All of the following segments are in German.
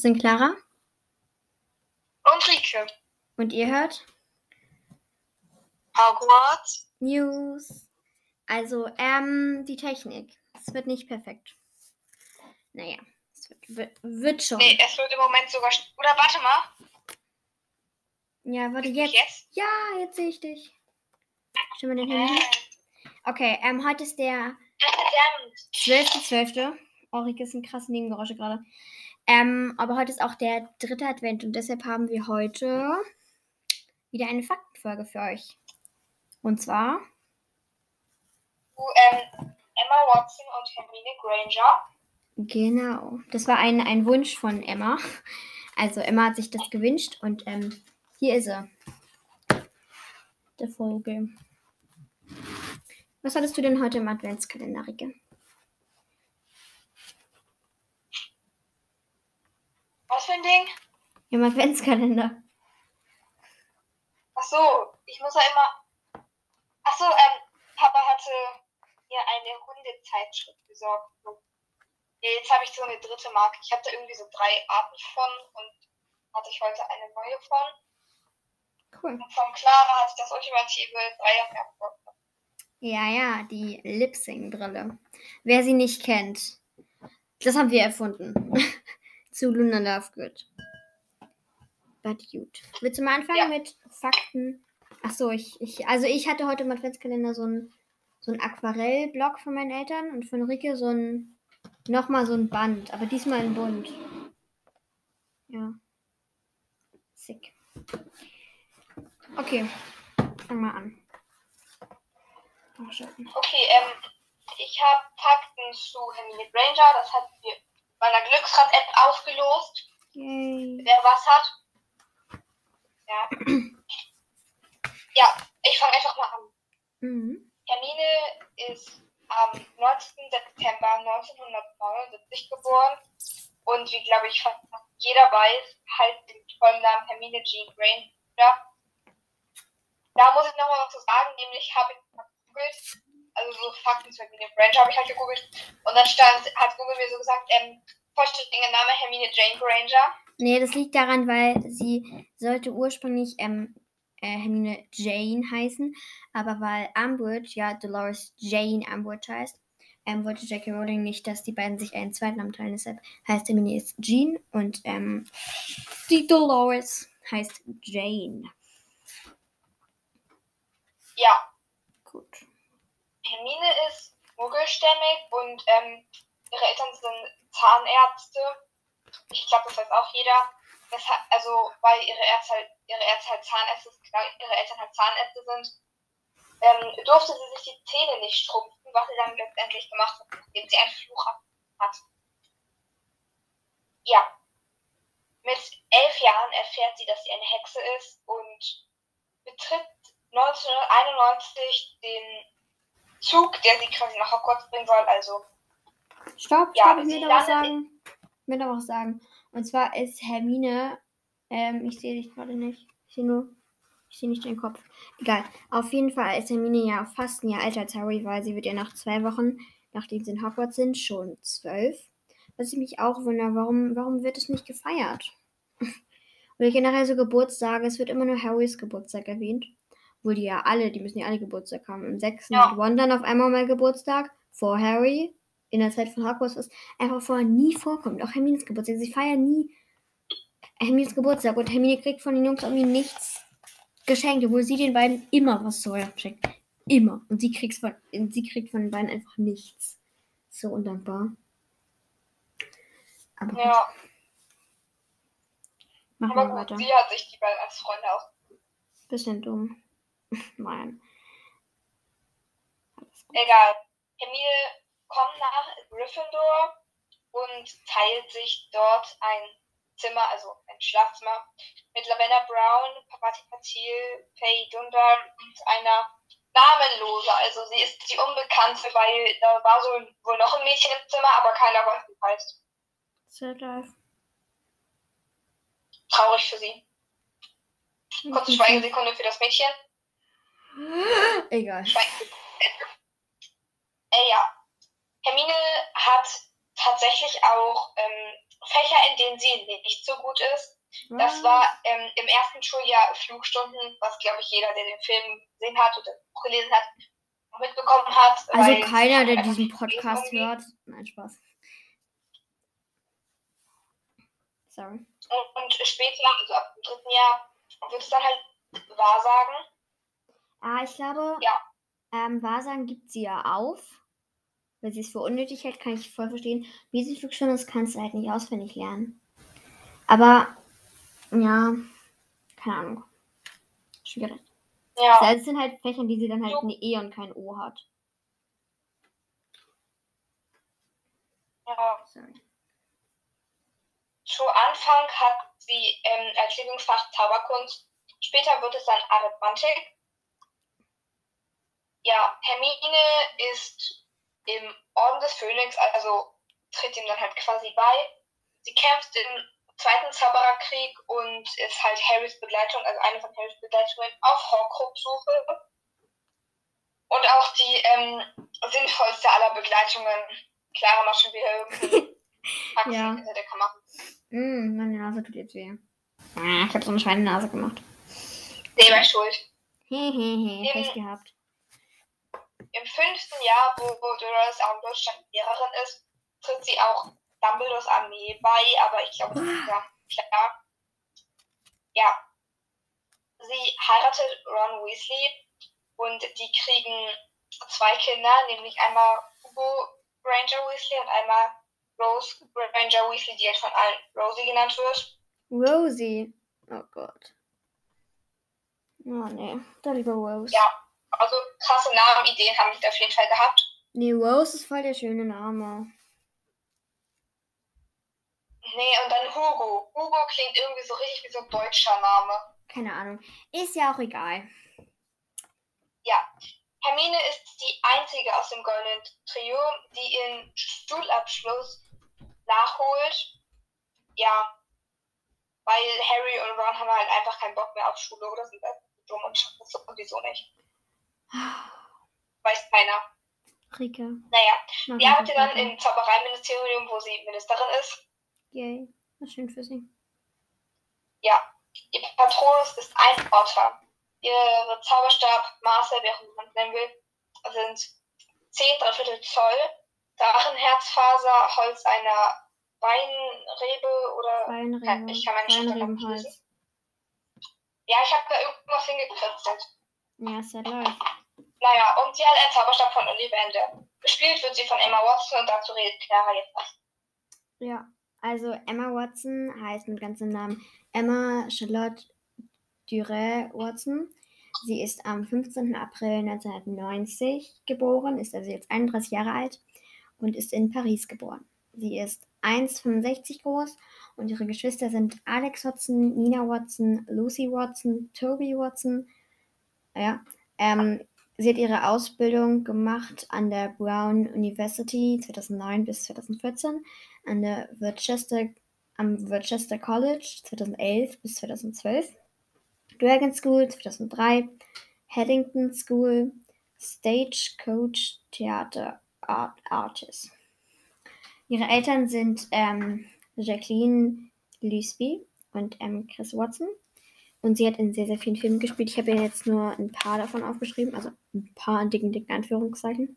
Wir sind Clara. Und Rike. Und ihr hört Hogwarts News. Also, ähm, die Technik. Es wird nicht perfekt. Naja, es wird, wird, schon. Nee, es wird im Moment sogar. Oder warte mal. Ja, warte, jetzt. Jetzt? Ja, jetzt sehe ich dich. Stimmt mal den Handy. Äh, Okay, ähm, heute ist der verdammt. 12.12. Oh, Rike ist ein krassen Nebengeräusche gerade. Ähm, aber heute ist auch der dritte Advent und deshalb haben wir heute wieder eine Faktenfolge für euch. Und zwar, ähm, Emma Watson und Hermine Granger. genau, das war ein, ein Wunsch von Emma. Also Emma hat sich das gewünscht und ähm, hier ist er. Der Folge. Was hattest du denn heute im Adventskalender, Rike? Für ein Ding? Im Adventskalender. Ach so, ich muss ja immer. Ach so, ähm, Papa hatte mir eine Hundezeitschrift besorgt. Ja, jetzt habe ich so eine dritte Marke. Ich habe da irgendwie so drei Arten von und hatte ich heute eine neue von. Cool. Und von Clara hatte ich das ultimative Dreierwerkzeug. Ja, ja, die Lip-Sync-Brille. Wer sie nicht kennt, das haben wir erfunden. Zu Luna Lovegood. But gut. Willst du mal anfangen Ja. mit Fakten? Achso, ich, ich, also ich hatte heute im Adventskalender so ein, so ein Aquarellblock von meinen Eltern und von Rike so ein, nochmal so ein Band, aber diesmal in bunt. Ja. Sick. Okay, fang mal an. Okay, ähm, ich habe Fakten zu Hermine Granger. Das hat wir bei einer Glücksrad-App aufgelost. Yay. Wer was hat. Ja. ja, ich fange einfach mal an. Mhm. Hermine ist am 19. September 1979 geboren und wie glaube ich fast jeder weiß, halt den vollen Namen Hermine Jean Granger. Da muss ich nochmal was zu sagen, nämlich habe ich mal gegoogelt, also so Fakten zu Hermine Granger habe ich halt gegoogelt und dann stand, hat Google mir so gesagt, ähm, vollständiger Name Hermine Jane Granger. Nee, das liegt daran, weil sie sollte ursprünglich ähm, äh, Hermine Jane heißen, aber weil Umbridge ja Dolores Jane Umbridge heißt, ähm, wollte J.K. Rowling nicht, dass die beiden sich einen Zweitnamen teilen. Deshalb heißt Hermine ist Jean und ähm, die Dolores heißt Jane. Ja, Gut. Hermine ist muggelstämmig und ähm, ihre Eltern sind Zahnärzte. Ich glaube, das weiß auch jeder. Das hat, also, weil ihre halt, ihre halt Zahnärzte, klar, ihre Eltern halt Zahnärzte sind, ähm, durfte sie sich die Zähne nicht schrumpfen, was sie dann letztendlich gemacht hat, nachdem sie einen Fluch hat. Ja. Mit elf Jahren erfährt sie, dass sie eine Hexe ist und betritt 1991 den Zug, der sie quasi nach Hogwarts bringen soll. Also, Stopp, Ja, stopp, ich will noch was sagen. Ich will noch was sagen. Und zwar ist Hermine, ähm, ich sehe dich gerade nicht. Ich sehe nur, ich sehe nicht deinen Kopf. Egal. Auf jeden Fall ist Hermine ja fast ein Jahr älter als Harry, weil sie wird ja nach zwei Wochen, nachdem sie in Hogwarts sind, schon zwölf. Was ich mich auch wundere, warum, warum wird es nicht gefeiert? Oder generell so Geburtstage, es wird immer nur Harrys Geburtstag erwähnt. Obwohl die ja alle, die müssen ja alle Geburtstag haben. Im 6. Ja. hat Ron dann auf einmal mal Geburtstag, vor Harry, in der Zeit von Hogwarts ist einfach vorher nie vorkommt. Auch Hermines Geburtstag. Sie feiern nie Hermines Geburtstag und Hermine kriegt von den Jungs irgendwie nichts geschenkt, obwohl sie den beiden immer was zu Weihnachten schenkt. Immer. Und sie, kriegt's von, sie kriegt von den beiden einfach nichts. So undankbar. Aber gut, ja, machen aber wir gut, weiter. sie hat sich die beiden als Freunde aus. Bisschen dumm. Nein. Egal. Hermine kommt nach Gryffindor und teilt sich dort ein Zimmer, also ein Schlafzimmer, mit Lavender Brown, Papati Patil, Faye Dundar und einer Namenlose. Also sie ist die Unbekannte, weil da war so wohl noch ein Mädchen im Zimmer, aber keiner weiß, wie es heißt. Third Life. Traurig für sie. Kurze Schweigesekunde für das Mädchen. Egal. Äh, ja. Hermine hat tatsächlich auch ähm, Fächer, in denen sie nicht so gut ist. Das war ähm, im ersten Schuljahr Flugstunden, was glaube ich jeder, der den Film gesehen hat oder gelesen hat, mitbekommen hat. Also keiner, der diesen Podcast hört. Nein, Spaß. Sorry. Und, und später, also ab dem dritten Jahr, wird es dann halt Wahrsagen. Ah, ich glaube, Ja. ähm, Wahrsagen gibt sie ja auf. Weil sie es für unnötig hält, kann ich voll verstehen. Musikflugstunden, das kannst du halt nicht auswendig lernen. Aber, ja, keine Ahnung. Schwierig. Ja. Also es sind halt Fächer, die sie dann halt eine E und kein O hat. ja. Sorry. Zu Anfang hat sie ähm, als Lieblingsfach Zauberkunst. Später wird es dann Arithmetik. Ja, Hermine ist im Orden des Phönix, also tritt ihm dann halt quasi bei. Sie kämpft im Zweiten Zaubererkrieg und ist halt Harrys Begleitung, also eine von Harrys Begleitungen auf Horcrux-Suche. Und auch die ähm, sinnvollste aller Begleitungen. Clara macht schon wieder irgendwie Faxen Ja. hinter der Kamera. Mm, meine Nase tut jetzt weh. Ah, ich habe so eine Schweinenase gemacht. Selber schuld. Hehehe, Pech Im- gehabt. Im fünften Jahr, wo Dolores Umbridge dann Lehrerin ist, tritt sie auch Dumbledores Armee bei, aber ich glaube, ja, klar. Ja. Sie heiratet Ron Weasley und die kriegen zwei Kinder, nämlich einmal Hugo Granger Weasley und einmal Rose Granger Weasley, die jetzt von allen Rosie genannt wird. Rosie. Oh Gott. Oh nee, da lieber Rose. Ja. Also krasse Namenideen haben die auf jeden Fall gehabt. Nee, Rose ist voll der schöne Name. Nee, und dann Hugo. Hugo klingt irgendwie so richtig wie so ein deutscher Name. Keine Ahnung. Ist ja auch egal. Hermine ist die einzige aus dem Goldenen Trio, die ihren Schulabschluss nachholt. Ja, weil Harry und Ron haben halt einfach keinen Bock mehr auf Schule oder sind einfach dumm und schaffen es sowieso nicht. Weiß keiner. Rike. Naja, die mal arbeitet dann im Zaubereiministerium, wo sie Ministerin ist. Yay. Was schön für sie. Ja, ihr Patronus ist ein Otter. Ihre Zauberstab, Maße, wie auch man es nennen will, sind 10 Dreiviertel Zoll, Drachenherzfaser, Holz einer Weinrebe oder. Weinrebe. ich kann meine Schrift noch nicht lesen. Ja, ich habe da irgendwas hingekritzelt. Ja, ist ja läuft. Naja, und sie hat einen Zauberstab von Ollivander. Gespielt wird sie von Emma Watson und dazu redet Clara jetzt was. Ja, also Emma Watson heißt mit ganzem Namen Emma Charlotte Duret Watson. Sie ist am 15. April 1990 geboren, ist also jetzt 31 Jahre alt und ist in Paris geboren. Sie ist 1,65 groß und ihre Geschwister sind Alex Watson, Nina Watson, Lucy Watson, Toby Watson. Ja, ähm, sie hat ihre Ausbildung gemacht an der Brown University 2009 bis 2014 an der Worcester, am Worcester College 2011 bis 2012, Dragon School 2003, Haddington School, Stagecoach Theater Art Artist. Ihre Eltern sind ähm, Jacqueline Lusby und ähm, Chris Watson. Und sie hat in sehr, sehr vielen Filmen gespielt. Ich habe ihr jetzt nur ein paar davon aufgeschrieben, also ein paar in dicken, dicken Anführungszeichen.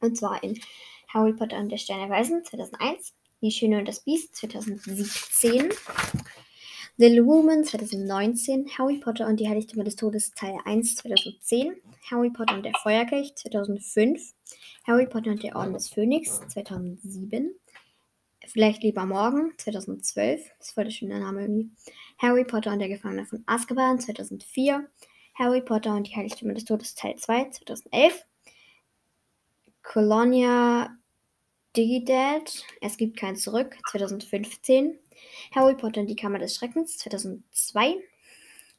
Und zwar in Harry Potter und der Stein der Weisen 2001, Die Schöne und das Biest 2017, Little Woman 2019, Harry Potter und die Heiligtümer des Todes Teil 1 2010, Harry Potter und der Feuerkelch 2005, Harry Potter und der Orden des Phönix 2007, Vielleicht lieber morgen 2012, das ist voll der schöne Name irgendwie, Harry Potter und der Gefangene von Azkaban 2004, Harry Potter und die Heiligtümer des Todes Teil 2 2011, Colonia Digidad, es gibt kein Zurück 2015, Harry Potter und die Kammer des Schreckens 2002,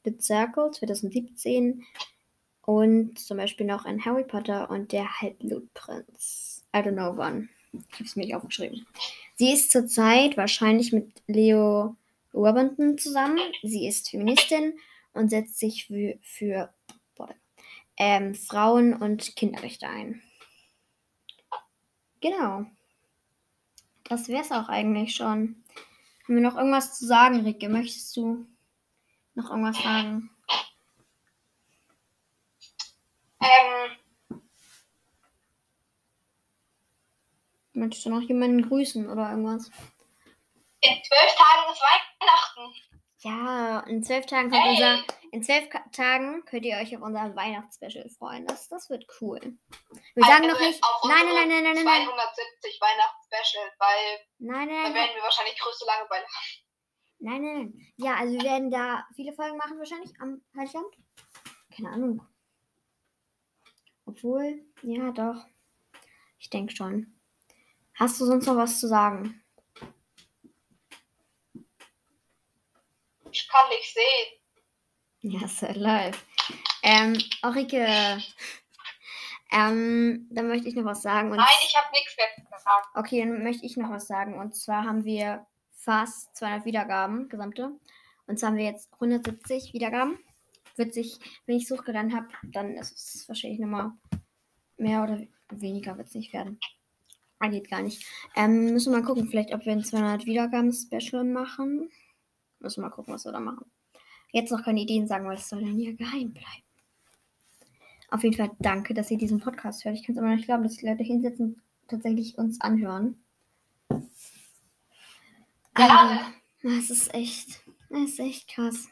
The Circle 2017 und zum Beispiel noch ein Harry Potter und der Halbblutprinz. I don't know wann. Ich habe es mir nicht aufgeschrieben. Sie ist zurzeit wahrscheinlich mit Leo Robinson zusammen. Sie ist Feministin und setzt sich für, für ähm, Frauen- und Kinderrechte ein. Genau. Das wäre es auch eigentlich schon. Haben wir noch irgendwas zu sagen, Ricke? Möchtest du noch irgendwas sagen? Ähm, Möchtest du noch jemanden grüßen oder irgendwas? in zwölf Tagen ist Weihnachten. Ja, in zwölf Tagen kommt Hey. unser. In zwölf Tagen könnt ihr euch auf unser Weihnachtsspecial freuen. Das, das wird cool. Wir sagen noch Also nicht. auf Nein, nein, nein, nein, nein, nein. 270 Weihnachtsspecial, weil Nein, nein, nein. werden wir wahrscheinlich größte Langeweile haben. Nein, nein, nein. Ja, also wir werden da viele Folgen machen wahrscheinlich am Heiligabend. Keine Ahnung. Obwohl, ja, doch. Ich denke schon. Hast du sonst noch was zu sagen? Ich kann nicht sehen. Ja, so live. Ähm, Orike. Ähm, dann möchte ich noch was sagen. Nein, ich habe nichts mehr gesagt. Okay, dann möchte ich noch was sagen. Und zwar haben wir fast 200 Wiedergaben, gesamte. Und zwar haben wir jetzt 170 Wiedergaben. Wird sich, wenn ich hochgeladen habe, dann ist es wahrscheinlich nochmal mehr oder weniger wird es nicht werden. Ah, geht gar nicht. Ähm, müssen wir mal gucken, vielleicht ob wir ein 200 Wiedergaben-Special machen. Müssen wir mal gucken, was wir da machen. Jetzt noch keine Ideen sagen, weil es soll dann ja geheim bleiben. Auf jeden Fall danke, dass ihr diesen Podcast hört. Ich kann es immer noch nicht glauben, dass die Leute hinsetzen und tatsächlich uns anhören. Ja. Also, das ist echt, das ist echt krass.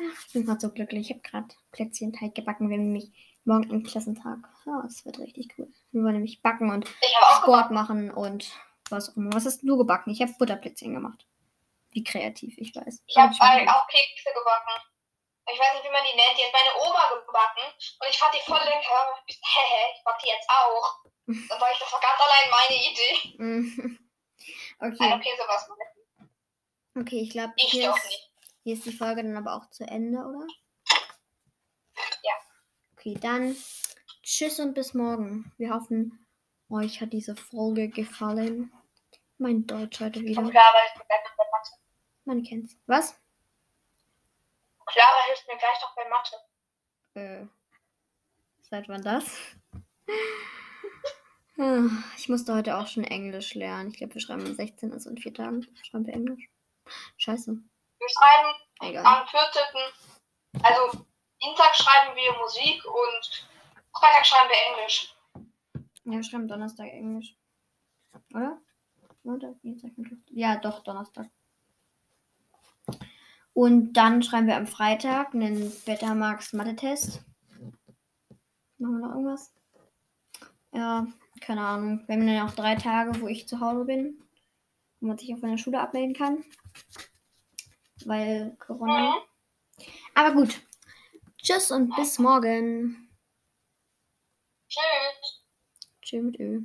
Ach, ich bin gerade so glücklich. Ich habe gerade Plätzchenteig gebacken. Wir haben nämlich morgen einen Klassentag. Ja, es wird richtig cool. Wir wollen nämlich backen und Ich Sport machen und was auch immer. Was hast du gebacken? Ich habe Butterplätzchen gemacht. Wie kreativ, ich weiß. Ich habe auch Kekse gebacken. Ich weiß nicht, wie man die nennt. Die hat meine Oma gebacken und ich fand die voll lecker. Hehe, ich back die jetzt auch. Dann war ich, das war ganz allein meine Idee. Mhm. Nein, Okay, okay, sowas. okay, ich glaube, Ich hier, ist- nicht. Hier ist die Folge dann aber auch zu Ende, oder? Ja. Okay, dann tschüss und bis morgen. Wir hoffen, euch hat diese Folge gefallen. Mein Deutsch heute wieder. Und Clara hilft mir gleich noch bei Mathe. Man kennt's. Was? Clara hilft mir gleich noch bei Mathe. Äh, seit wann das? Ah, Ich musste heute auch schon Englisch lernen. Ich glaube, wir schreiben am 16., also in vier Tagen. Schreiben wir Englisch. Scheiße. Wir schreiben Egal. am 14. Also Dienstag schreiben wir Musik und Freitag schreiben wir Englisch. Ja, wir schreiben Donnerstag Englisch. Oder? Oder? Dienstag? Ja, doch, Donnerstag. Und dann schreiben wir am Freitag einen Betamax Mathe-Test. Machen wir noch irgendwas? Ja, keine Ahnung. Wir haben dann auch drei Tage, wo ich zu Hause bin. Wo man sich auf meiner Schule abmelden kann. Weil Corona. Aber gut. Tschüss und bis morgen. Tschüss. Tschüss mit Ö.